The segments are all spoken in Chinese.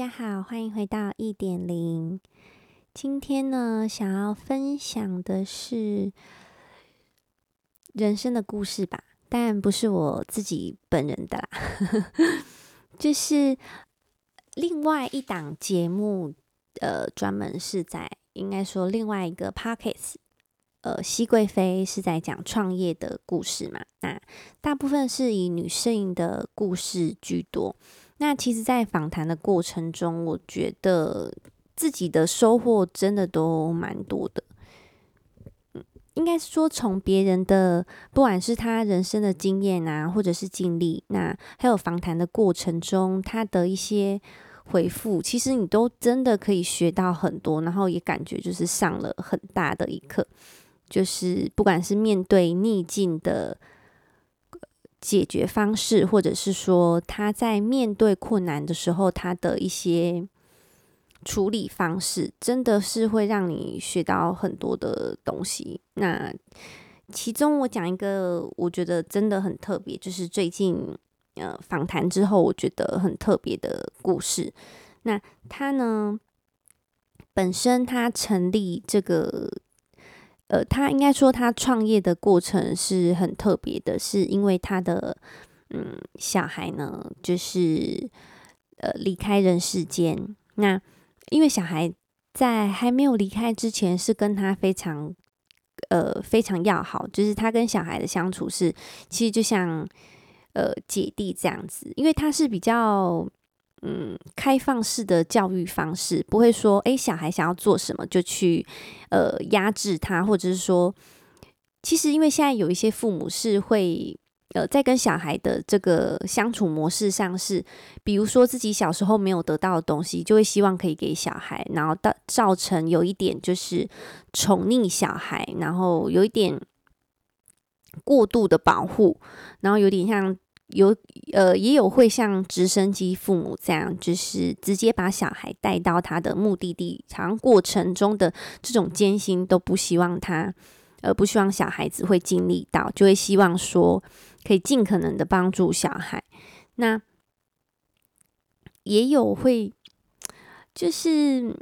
大家好，欢迎回到一点零。今天呢，想要分享的是人生的故事吧，但不是我自己本人的啦，就是另外一档节目，呃，专门是在应该说另外一个 Podcast，呃，熹贵妃是在讲创业的故事嘛，那大部分是以女性的故事居多。那其实，在访谈的过程中，我觉得自己的收获真的都蛮多的。嗯，应该是说，从别人的，不管是他人生的经验啊，或者是经历，那还有访谈的过程中，他的一些回复，其实你都真的可以学到很多，然后也感觉就是上了很大的一课，就是不管是面对逆境的。解决方式，或者是说他在面对困难的时候，他的一些处理方式，真的是会让你学到很多的东西。那其中我讲一个，我觉得真的很特别，就是最近呃访谈之后，我觉得很特别的故事。那他呢，本身他成立这个。呃，他应该说他创业的过程是很特别的，是因为他的嗯小孩呢，就是呃离开人世间。那因为小孩在还没有离开之前，是跟他非常呃非常要好，就是他跟小孩的相处是其实就像呃姐弟这样子，因为他是比较。嗯，开放式的教育方式不会说，诶，小孩想要做什么就去，呃，压制他，或者是说，其实因为现在有一些父母是会，呃，在跟小孩的这个相处模式上是，比如说自己小时候没有得到的东西，就会希望可以给小孩，然后到造成有一点就是宠溺小孩，然后有一点过度的保护，然后有点像。有呃，也有会像直升机父母这样，就是直接把小孩带到他的目的地，好像过程中的这种艰辛都不希望他，呃，不希望小孩子会经历到，就会希望说可以尽可能的帮助小孩。那也有会，就是。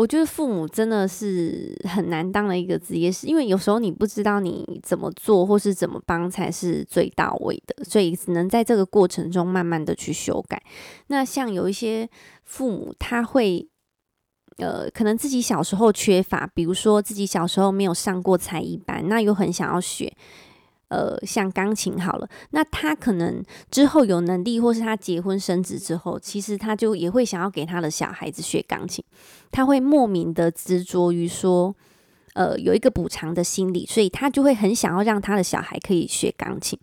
我觉得父母真的是很难当的一个职业，是因为有时候你不知道你怎么做或是怎么帮才是最到位的，所以只能在这个过程中慢慢的去修改。那像有一些父母，他会呃，可能自己小时候缺乏，比如说自己小时候没有上过才艺班，那又很想要学。呃，像钢琴好了，那他可能之后有能力，或是他结婚生子之后，其实他就也会想要给他的小孩子学钢琴，他会莫名的执着于说，呃，有一个补偿的心理，所以他就会很想要让他的小孩可以学钢琴。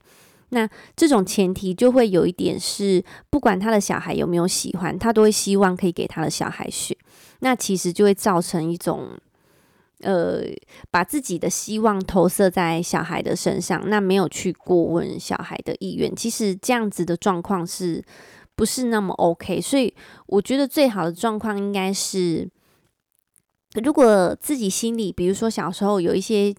那这种前提就会有一点是，不管他的小孩有没有喜欢，他都会希望可以给他的小孩学。那其实就会造成一种。呃，把自己的希望投射在小孩的身上，那没有去过问小孩的意愿，其实这样子的状况是不是那么 OK？所以我觉得最好的状况应该是，如果自己心里，比如说小时候有一些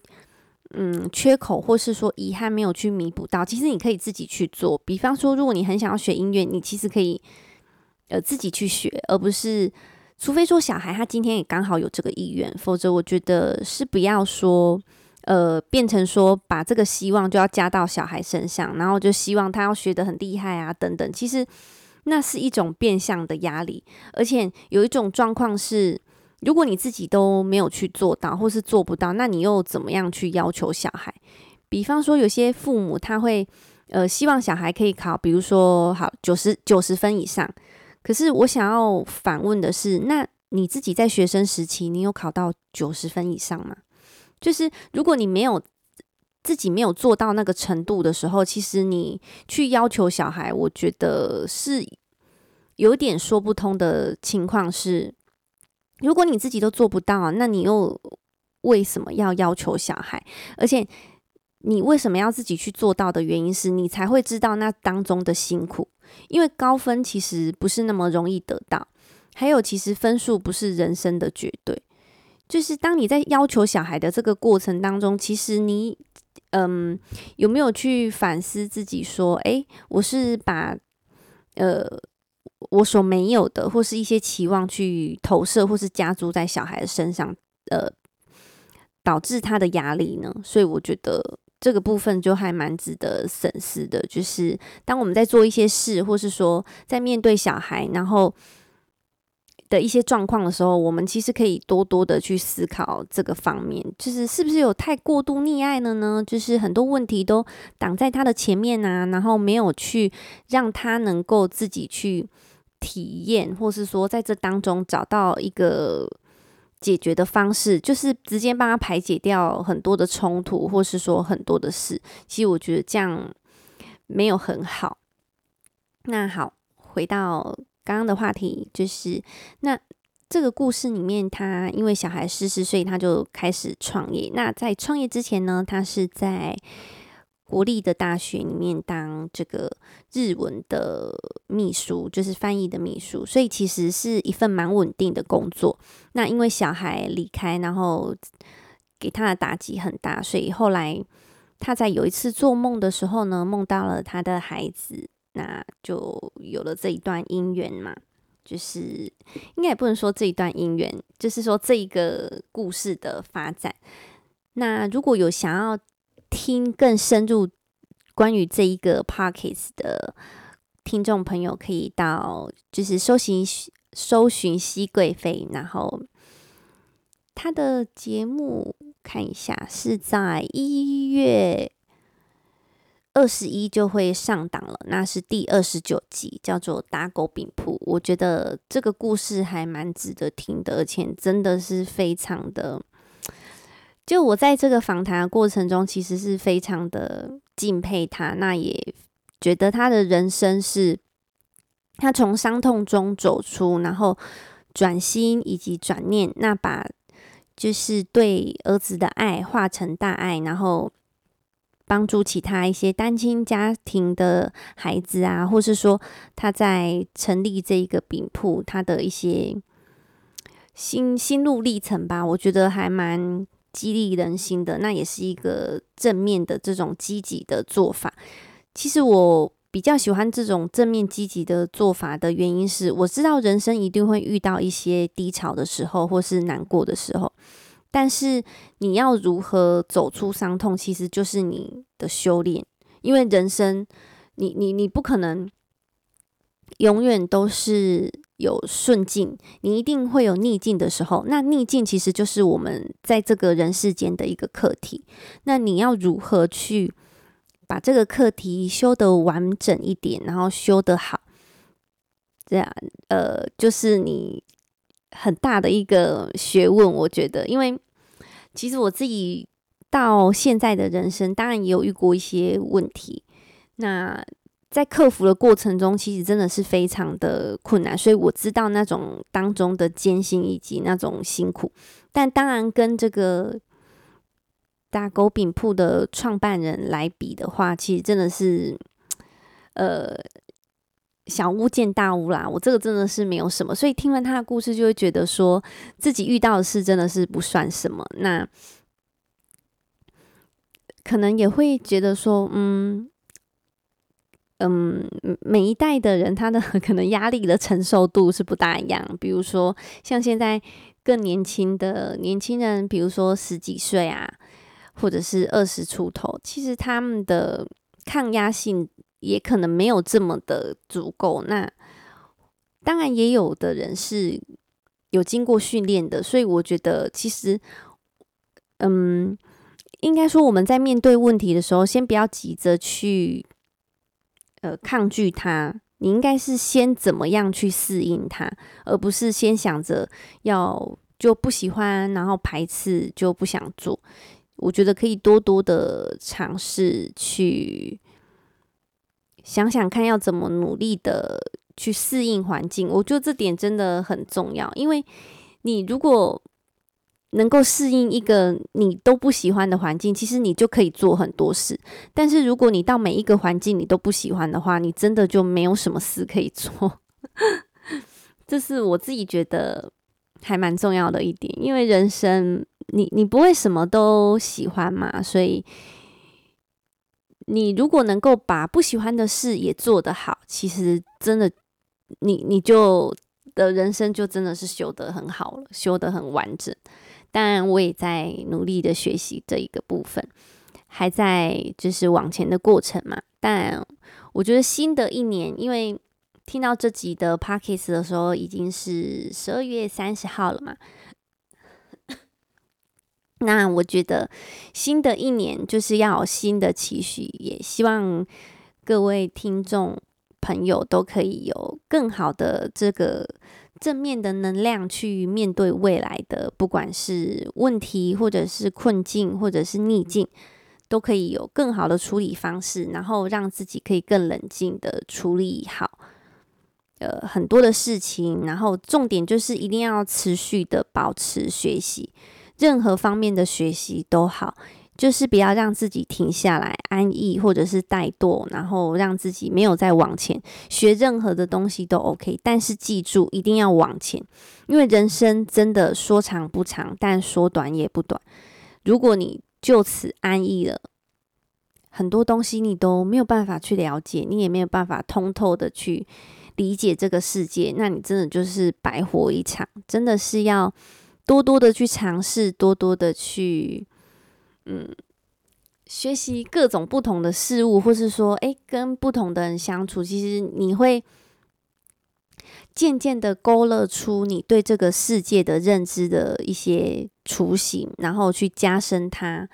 嗯缺口，或是说遗憾没有去弥补到，其实你可以自己去做。比方说，如果你很想要学音乐，你其实可以呃自己去学，而不是。除非说小孩他今天也刚好有这个意愿，否则我觉得是不要说，呃，变成说把这个希望就要加到小孩身上，然后就希望他要学得很厉害啊等等。其实那是一种变相的压力，而且有一种状况是，如果你自己都没有去做到，或是做不到，那你又怎么样去要求小孩？比方说有些父母他会，呃，希望小孩可以考，比如说好九十九十分以上。可是我想要反问的是，那你自己在学生时期，你有考到九十分以上吗？就是如果你没有自己没有做到那个程度的时候，其实你去要求小孩，我觉得是有点说不通的情况是，如果你自己都做不到，那你又为什么要要求小孩？而且你为什么要自己去做到的原因是你才会知道那当中的辛苦。因为高分其实不是那么容易得到，还有其实分数不是人生的绝对。就是当你在要求小孩的这个过程当中，其实你嗯有没有去反思自己说，诶，我是把呃我所没有的，或是一些期望去投射，或是加诸在小孩的身上，呃，导致他的压力呢？所以我觉得这个部分就还蛮值得深思的。就是当我们在做一些事，或是说在面对小孩，然后的一些状况的时候，我们其实可以多多的去思考这个方面，就是是不是有太过度溺爱了呢？就是很多问题都挡在他的前面啊，然后没有去让他能够自己去体验，或是说在这当中找到一个解决的方式，就是直接帮他排解掉很多的冲突，或是说很多的事。其实我觉得这样没有很好。那好，回到。刚刚的话题就是，那这个故事里面，他因为小孩失势，所以他就开始创业。那在创业之前呢，他是在国立的大学里面当这个日文的秘书，就是翻译的秘书，所以其实是一份蛮稳定的工作。那因为小孩离开，然后给他的打击很大，所以后来他在有一次做梦的时候呢，梦到了他的孩子。那就有了这一段姻缘嘛，就是应该也不能说这一段姻缘，就是说这一个故事的发展。那如果有想要听更深入关于这一个 Podcast 的听众朋友，可以到就是搜寻搜寻熹贵妃，然后他的节目看一下是在一月。二十一就会上档了，那是第二十九集，叫做《打狗饼铺》。我觉得这个故事还蛮值得听的，而且真的是非常的。就我在这个访谈的过程中，其实是非常的敬佩他，那也觉得他的人生是，他从伤痛中走出，然后转心以及转念，那把就是对儿子的爱化成大爱，然后。帮助其他一些单亲家庭的孩子啊，或是说他在成立这一个饼铺，他的一些心心路历程吧，我觉得还蛮激励人心的。那也是一个正面的这种积极的做法。其实我比较喜欢这种正面积极的做法的原因是，我知道人生一定会遇到一些低潮的时候，或是难过的时候。但是你要如何走出伤痛，其实就是你的修炼。因为人生，你你你不可能永远都是有顺境，你一定会有逆境的时候。那逆境其实就是我们在这个人世间的一个课题。那你要如何去把这个课题修得完整一点，然后修得好，这样呃，就是你。很大的一个学问，我觉得，因为其实我自己到现在的人生，当然也有遇过一些问题。那在克服的过程中，其实真的是非常的困难，所以我知道那种当中的艰辛以及那种辛苦。但当然，跟这个打狗饼铺的创办人来比的话，其实真的是，呃。小巫见大巫啦，我这个真的是没有什么，所以听完他的故事，就会觉得说自己遇到的事真的是不算什么。那可能也会觉得说，嗯嗯，每一代的人他的 可能压力的承受度是不大一样。比如说像现在更年轻的年轻人，比如说十几岁啊，或者是二十出头，其实他们的抗压性。也可能没有这么的足够。那当然也有的人是有经过训练的，所以我觉得其实，嗯，应该说我们在面对问题的时候，先不要急着去呃抗拒它，你应该是先怎么样去适应它，而不是先想着要就不喜欢，然后排斥就不想做。我觉得可以多多的尝试去。想想看，要怎么努力的去适应环境，我觉得这点真的很重要。因为你如果能够适应一个你都不喜欢的环境，其实你就可以做很多事。但是如果你到每一个环境你都不喜欢的话，你真的就没有什么事可以做。这是我自己觉得还蛮重要的一点，因为人生你你不会什么都喜欢嘛，所以。你如果能够把不喜欢的事也做得好，其实真的你你就的人生就真的是修得很好了，修得很完整。当然，我也在努力的学习这一个部分，还在就是往前的过程嘛。但我觉得新的一年，因为听到这集的 Podcast 的时候，已经是十二月三十号了嘛。那我觉得新的一年就是要有新的期许，也希望各位听众朋友都可以有更好的这个正面的能量去面对未来的，不管是问题或者是困境或者是逆境，都可以有更好的处理方式，然后让自己可以更冷静的处理好呃很多的事情，然后重点就是一定要持续的保持学习。任何方面的学习都好，就是不要让自己停下来安逸，或者是怠惰，然后让自己没有再往前学任何的东西都 OK。但是记住，一定要往前，因为人生真的说长不长，但说短也不短。如果你就此安逸了，很多东西你都没有办法去了解，你也没有办法通透的去理解这个世界，那你真的就是白活一场，真的是要。多多的去尝试，多多的去，嗯，学习各种不同的事物，或是说，哎，跟不同的人相处，其实你会渐渐的勾勒出你对这个世界的认知的一些雏形，然后去加深它。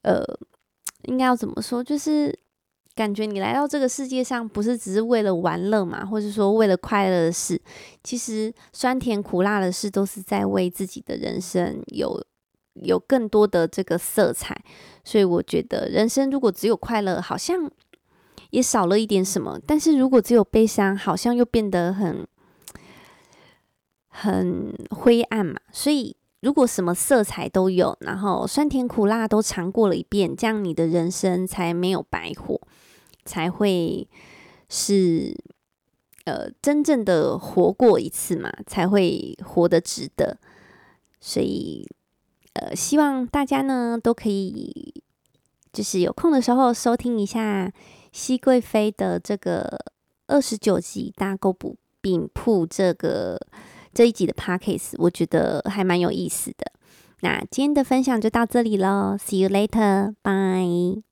呃，应该要怎么说？就是。感觉你来到这个世界上，不是只是为了玩乐嘛，或者说为了快乐的事，其实酸甜苦辣的事都是在为自己的人生有有更多的这个色彩。所以我觉得，人生如果只有快乐，好像也少了一点什么；但是如果只有悲伤，好像又变得很很灰暗嘛。所以，如果什么色彩都有，然后酸甜苦辣都尝过了一遍，这样你的人生才没有白活。才会是呃真正的活过一次嘛，才会活得值得。所以呃，希望大家呢都可以，就是有空的时候收听一下熹贵妃的这个二十九集大勾补饼铺这个这一集的 Pockets，我觉得还蛮有意思的。那今天的分享就到这里喽，See you later，bye。